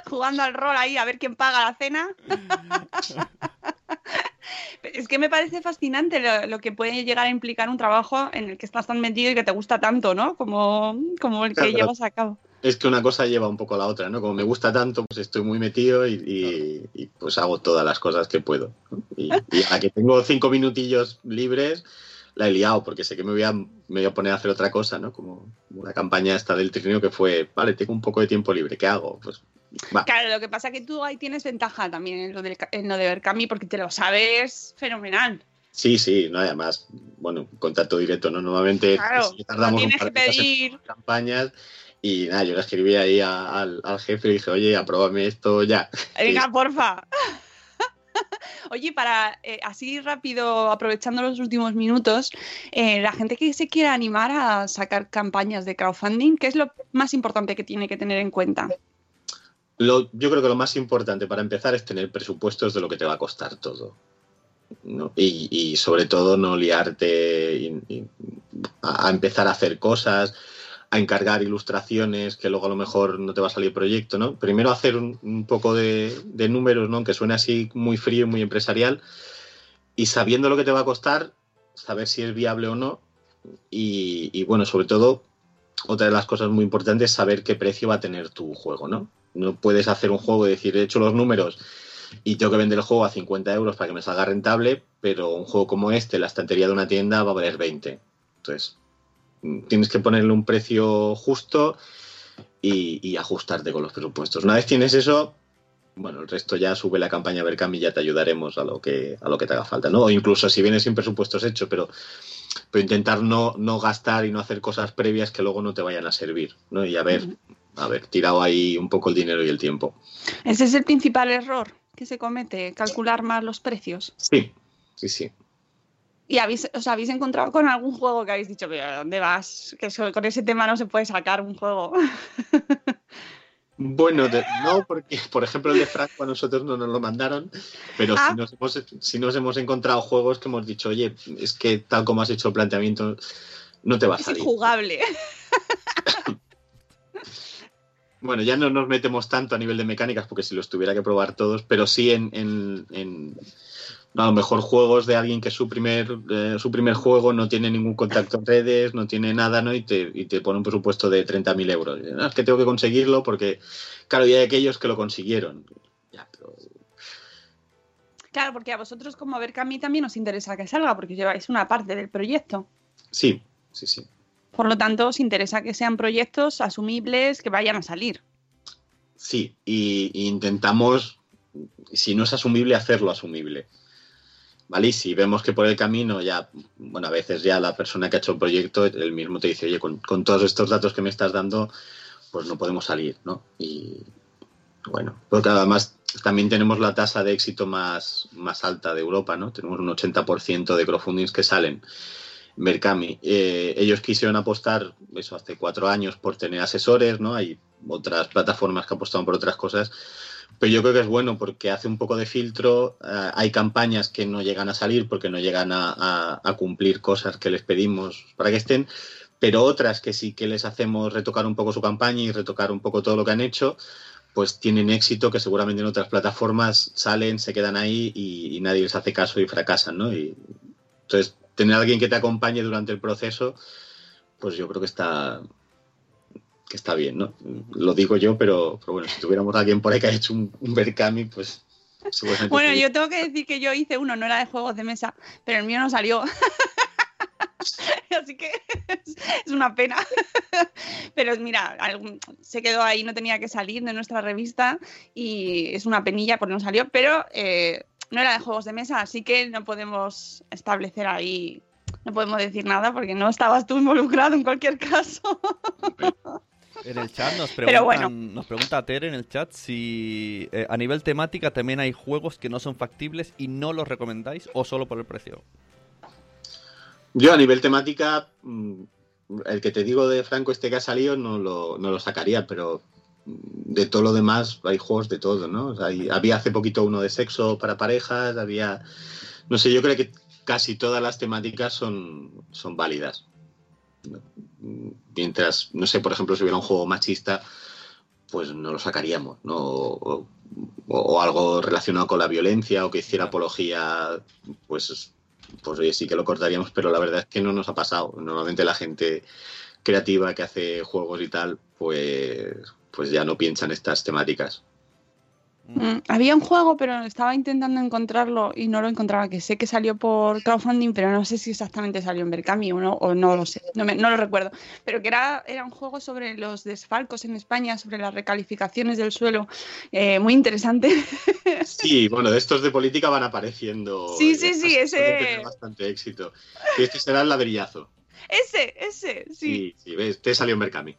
Jugando al rol ahí a ver quién paga la cena. es que me parece fascinante lo, lo que puede llegar a implicar un trabajo en el que estás tan metido y que te gusta tanto, ¿no? Como, como el que Claro, llevas a cabo. Es que una cosa lleva un poco a la otra, ¿no? Como me gusta tanto, pues estoy muy metido y, y- y, pues hago todas las cosas que puedo. ¿no? Y, y a la que tengo cinco minutillos libres, la he liado, porque sé que me voy a, me voy a poner a hacer otra cosa, ¿no? Como una campaña esta del trineo que fue, vale, tengo un poco de tiempo libre, ¿qué hago? Pues va. Claro, lo que pasa es que tú ahí tienes ventaja también en lo, del, en lo de Berkami porque te lo sabes fenomenal. Sí, sí, no, además, bueno, contacto directo, ¿no? Normalmente Claro, no tardamos un tienes par que en pedir. campañas y nada, yo le escribí ahí a- al, al jefe y dije, oye, apróbame esto ya. Venga, porfa. Oye, para eh, así rápido, aprovechando los últimos minutos, eh, la gente que se quiera animar a sacar campañas de crowdfunding, ¿qué es lo más importante que tiene que tener en cuenta? Lo- yo creo que lo más importante para empezar es tener presupuestos de lo que te va a costar todo. ¿no? Y, y sobre todo no liarte y- y a, a empezar a hacer cosas, a encargar ilustraciones que luego a lo mejor no te va a salir proyecto, ¿no? Primero hacer un, poco de, números, ¿no? Que suene así muy frío y muy empresarial y sabiendo lo que te va a costar, saber si es viable o no y, y, bueno, sobre todo otra de las cosas muy importantes es saber qué precio va a tener tu juego, ¿no? No puedes hacer un juego y decir, he hecho los números y tengo que vender el juego a 50 euros para que me salga rentable, pero un juego como este, la estantería de una tienda, va a valer 20. Entonces, tienes que ponerle un precio justo y, y ajustarte con los presupuestos. Una vez tienes eso, bueno, el resto ya sube la campaña Berkami y ya te ayudaremos a lo que, a lo que te haga falta, ¿no? O incluso si vienes sin presupuestos hechos, pero, pero intentar no, no gastar y no hacer cosas previas que luego no te vayan a servir, ¿no? Y haber, haber tirado ahí un poco el dinero y el tiempo. Ese es el principal error que se comete, calcular más los precios. Sí, sí, sí. ¿Y habéis, os habéis encontrado con algún juego que habéis dicho, pero ¿a dónde vas? Que eso- con ese tema no se puede sacar un juego. Bueno, de- no, porque por ejemplo el de Franco a nosotros no nos lo mandaron, pero Ah. sí, nos hemos, sí nos hemos encontrado juegos que hemos dicho, oye, es que tal como has hecho el planteamiento, no te va a Es salir. injugable. Bueno, ya no nos metemos tanto a nivel de mecánicas porque si los tuviera que probar todos, pero sí en, en- en, a lo mejor juegos de alguien que su primer, eh, su primer juego no tiene ningún contacto en redes, no tiene nada, ¿no? Y te, y te pone un presupuesto de 30.000 euros. Y, "No, es que tengo que conseguirlo porque, claro, y hay aquellos que lo consiguieron. Ya, pero Claro, porque a vosotros como a ver que a mí también os interesa que salga, porque lleváis una parte del proyecto. sí, sí, sí. Por lo tanto, os interesa que sean proyectos asumibles que vayan a salir. Sí, y, y intentamos, si no es asumible, hacerlo asumible. ¿Vale? Y si vemos que por el camino ya, bueno, a veces ya la persona que ha hecho el proyecto, el mismo te dice, oye, con, todos estos datos que me estás dando, pues no podemos salir, ¿no? Y bueno, porque además también tenemos la tasa de éxito más, más alta de Europa, ¿no? Tenemos un 80% de crowdfundings que salen. Mercami. Eh, ellos quisieron apostar, eso hace cuatro años, por tener asesores, ¿no? Hay otras plataformas que apostaron por otras cosas, pero yo creo que es bueno porque hace un poco de filtro. eh, hay campañas que no llegan a salir porque no llegan a, cumplir cosas que les pedimos para que estén, pero otras que sí que les hacemos retocar un poco su campaña y retocar un poco todo lo que han hecho, pues tienen éxito que seguramente en otras plataformas salen, se quedan ahí y, y nadie les hace caso y fracasan, ¿no? Y, entonces, tener a alguien que te acompañe durante el proceso, pues yo creo que está que está bien, ¿no? Lo digo yo, pero, pero bueno, si tuviéramos a alguien por ahí que ha hecho un, un Berkami, pues seguramente Bueno, yo tengo que decir que yo hice uno, no era de juegos de mesa, pero el mío no salió. Así que es, una pena. Pero mira, se quedó ahí, no tenía que salir de nuestra revista y es una penilla porque no salió, pero eh, no era de juegos de mesa, así que no podemos establecer ahí, no podemos decir nada porque no estabas tú involucrado en cualquier caso. En el chat nos preguntan, bueno. nos pregunta Ter en el chat si eh, a nivel temática también hay juegos que no son factibles y no los recomendáis o solo por el precio. Yo a nivel temática, mm, el que te digo de Franco este que ha salido no lo, no lo sacaría, pero mm, de todo lo demás hay juegos de todo, ¿no? O sea, hay- había hace poquito uno de sexo para parejas, había... No sé, yo creo que casi todas las temáticas son, son válidas. Mientras, no sé, por ejemplo, si hubiera un juego machista, pues no lo sacaríamos, ¿no? O, o algo relacionado con la violencia o que hiciera apología, pues, pues oye, sí que lo cortaríamos, pero la verdad es que no nos ha pasado. Normalmente la gente creativa que hace juegos y tal, pues, pues ya no piensa en estas temáticas. Mm, había un juego, pero estaba intentando encontrarlo y no lo encontraba, que sé que salió por crowdfunding, pero no sé si exactamente salió en Berkami o no, o no lo sé, no, me- no lo recuerdo. Pero que era, era un juego sobre los desfalcos en España, sobre las recalificaciones del suelo, eh, muy interesante. Sí, bueno, de estos de política van apareciendo. Sí, sí, estas sí, ese- bastante éxito. Y este será el ladrillazo. Ese, ese, sí. Sí, sí, ves, te salió en Berkami.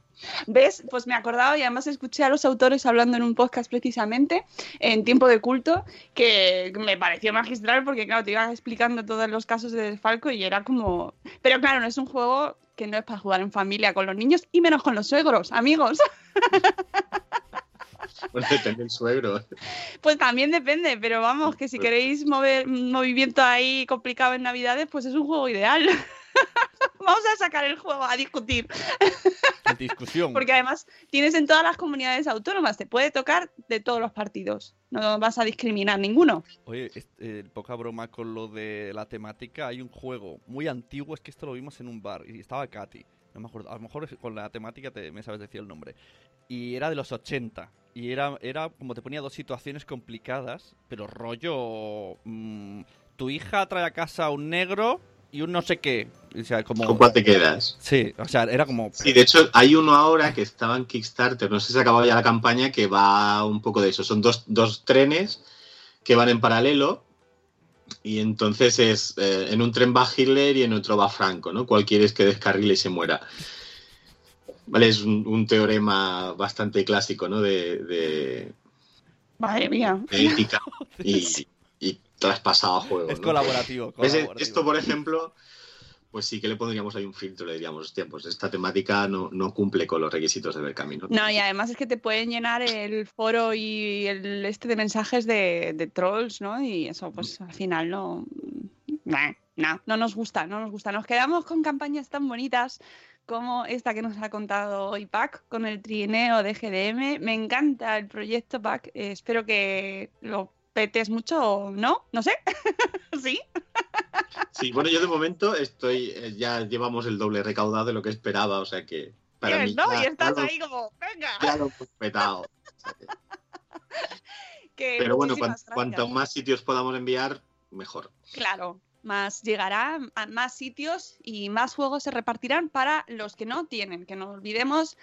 ¿Ves? Pues me acordaba y además escuché a los autores hablando en un podcast precisamente, en tiempo de culto, que me pareció magistral porque, claro, te iban explicando todos los casos de desfalco y era como... Pero claro, no es un juego que no es para jugar en familia con los niños y menos con los suegros, amigos. Bueno, depende del suegro. Pues también depende, pero vamos, que si queréis mover movimiento ahí complicado en Navidades, pues es un juego ideal. Vamos a sacar el juego a discutir. Discusión. Porque además tienes en todas las comunidades autónomas, te puede tocar de todos los partidos. No vas a discriminar ninguno. Oye, es- eh, poca broma con lo de la temática. Hay un juego muy antiguo, es que esto lo vimos en un bar y estaba Katy. No me acuerdo, a lo mejor con la temática te, me sabes decir el nombre. Y era de los 80. Y era, era como te ponía dos situaciones complicadas, pero rollo. mm, tu hija trae a casa un negro y un no sé qué. O sea, como. ¿Con cuál te quedas? Sí, o sea, era como. Sí, de hecho, hay uno ahora que estaba en Kickstarter, no sé si se ha acabado ya la campaña, que va un poco de eso. Son dos, dos trenes que van en paralelo y entonces es eh, en un tren va Hitler y en otro va Franco, ¿no? ¿Cuál quieres que descarrile y se muera? Vale, es un, un teorema bastante clásico, ¿no? De, de- Madre mía. de ética y, traspasado a juego. Es ¿no? colaborativo. Esto, por ejemplo, pues sí que le pondríamos ahí un filtro, le diríamos, hostia, pues esta temática no, no cumple con los requisitos de Berkami, ¿no? No, y además es que te pueden llenar el foro y el este de mensajes de, de trolls, ¿no? Y eso, pues al final no. Nah, no, no nos gusta, no nos gusta. Nos quedamos con campañas tan bonitas como esta que nos ha contado hoy Pac con el trineo de GDM. Me encanta el proyecto Pac. eh, espero que lo petes mucho o no, no sé. ¿Sí? Sí, bueno, yo de momento estoy, eh, ya llevamos el doble recaudado de lo que esperaba, o sea que para mí ¿no? ya, y estás ya lo- ahí como, venga. ya lo hemos petado. que Pero bueno, cuan- cuanto más sitios podamos enviar, mejor. Claro, más llegará a más sitios y más juegos se repartirán para los que no tienen. Que no olvidemos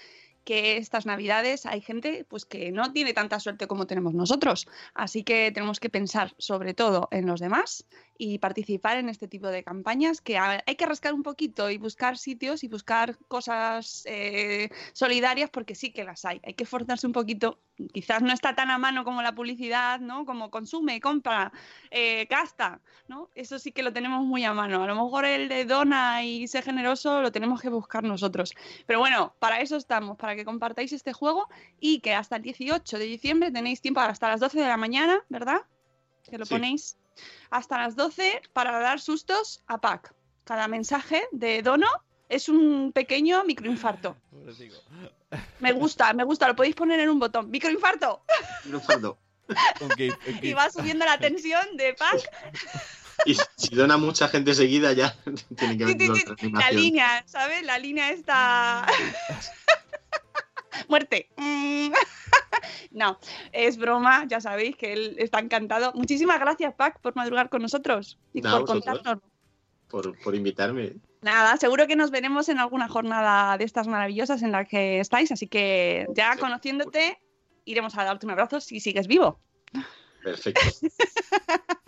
que estas navidades hay gente pues que no tiene tanta suerte como tenemos nosotros. Así que tenemos que pensar sobre todo en los demás y participar en este tipo de campañas que ha- hay que rascar un poquito y buscar sitios y buscar cosas eh, solidarias porque sí que las hay. Hay que esforzarse un poquito. Quizás no está tan a mano como la publicidad, ¿no? Como consume, compra, eh, gasta, ¿no? Eso sí que lo tenemos muy a mano. A lo mejor el de dona y ser generoso lo tenemos que buscar nosotros. Pero bueno, para eso estamos, para que compartáis este juego y que hasta el 18 de diciembre tenéis tiempo hasta las 12 de la mañana, ¿verdad? Que lo Sí. ponéis hasta las 12 para dar sustos a Pac. Cada mensaje de dono es un pequeño microinfarto. Digo. Me gusta, me gusta, lo podéis poner en un botón. ¡Microinfarto! Gif, un Y va subiendo la tensión de Pac. Y si dona mucha gente seguida, ya tienen que ver sí, sí, La línea, ¿sabes? La línea está. Muerte. Mm. No, es broma, ya sabéis que él está encantado. Muchísimas gracias, Pac, por madrugar con nosotros y por vosotros. contarnos. Por, por invitarme. Nada, seguro que nos veremos en alguna jornada de estas maravillosas en las que estáis, así que ya Sí. conociéndote, iremos a darte un abrazo si sigues vivo. Perfecto.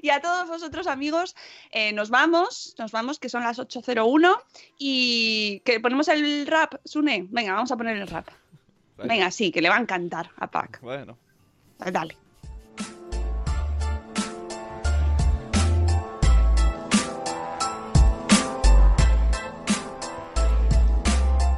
Y a todos vosotros, amigos, eh, nos vamos, nos vamos, que son las 8.01 y que ponemos el rap, Sune. Venga, vamos a poner el rap. Venga, sí, que le va a encantar a Pac. Bueno. Dale.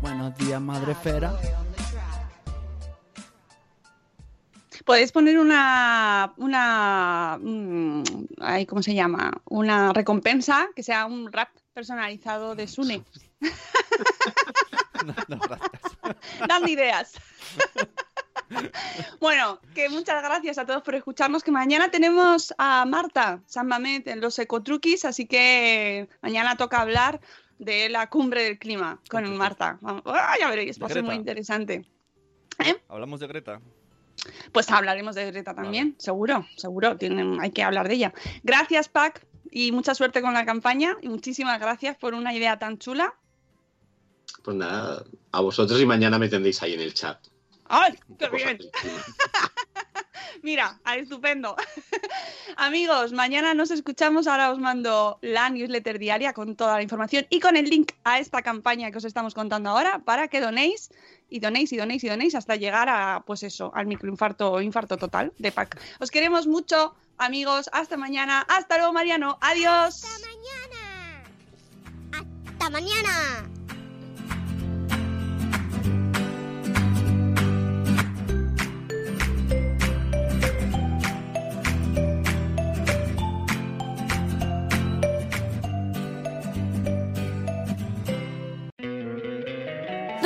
Buenos días, madre fera. Podéis poner una, una, mm, ay, ¿cómo se llama? Una recompensa que sea un rap personalizado de Sune. Dando ideas. bueno, que muchas gracias a todos por escucharnos. Que mañana tenemos a Marta San Mamet en los ecotruquis, así que mañana toca hablar de la cumbre del clima con Marta. Vamos- ah, ya veréis, va a ser Greta. muy interesante. Hablamos de Greta. Pues hablaremos de Greta también, seguro, seguro, tienen, hay que hablar de ella. Gracias, Pac, y mucha suerte con la campaña. Y muchísimas gracias por una idea tan chula. Pues nada, a vosotros y mañana me tendréis ahí en el chat. ¡Ay, qué bien! Mira, ah, estupendo. Amigos, mañana nos escuchamos. Ahora os mando la newsletter diaria con toda la información y con el link a esta campaña que os estamos contando ahora para que donéis y donéis y donéis y donéis hasta llegar a, pues eso, al microinfarto o infarto total de PAC. Os queremos mucho, amigos. Hasta mañana. Hasta luego, Mariano. Adiós. ¡Hasta mañana!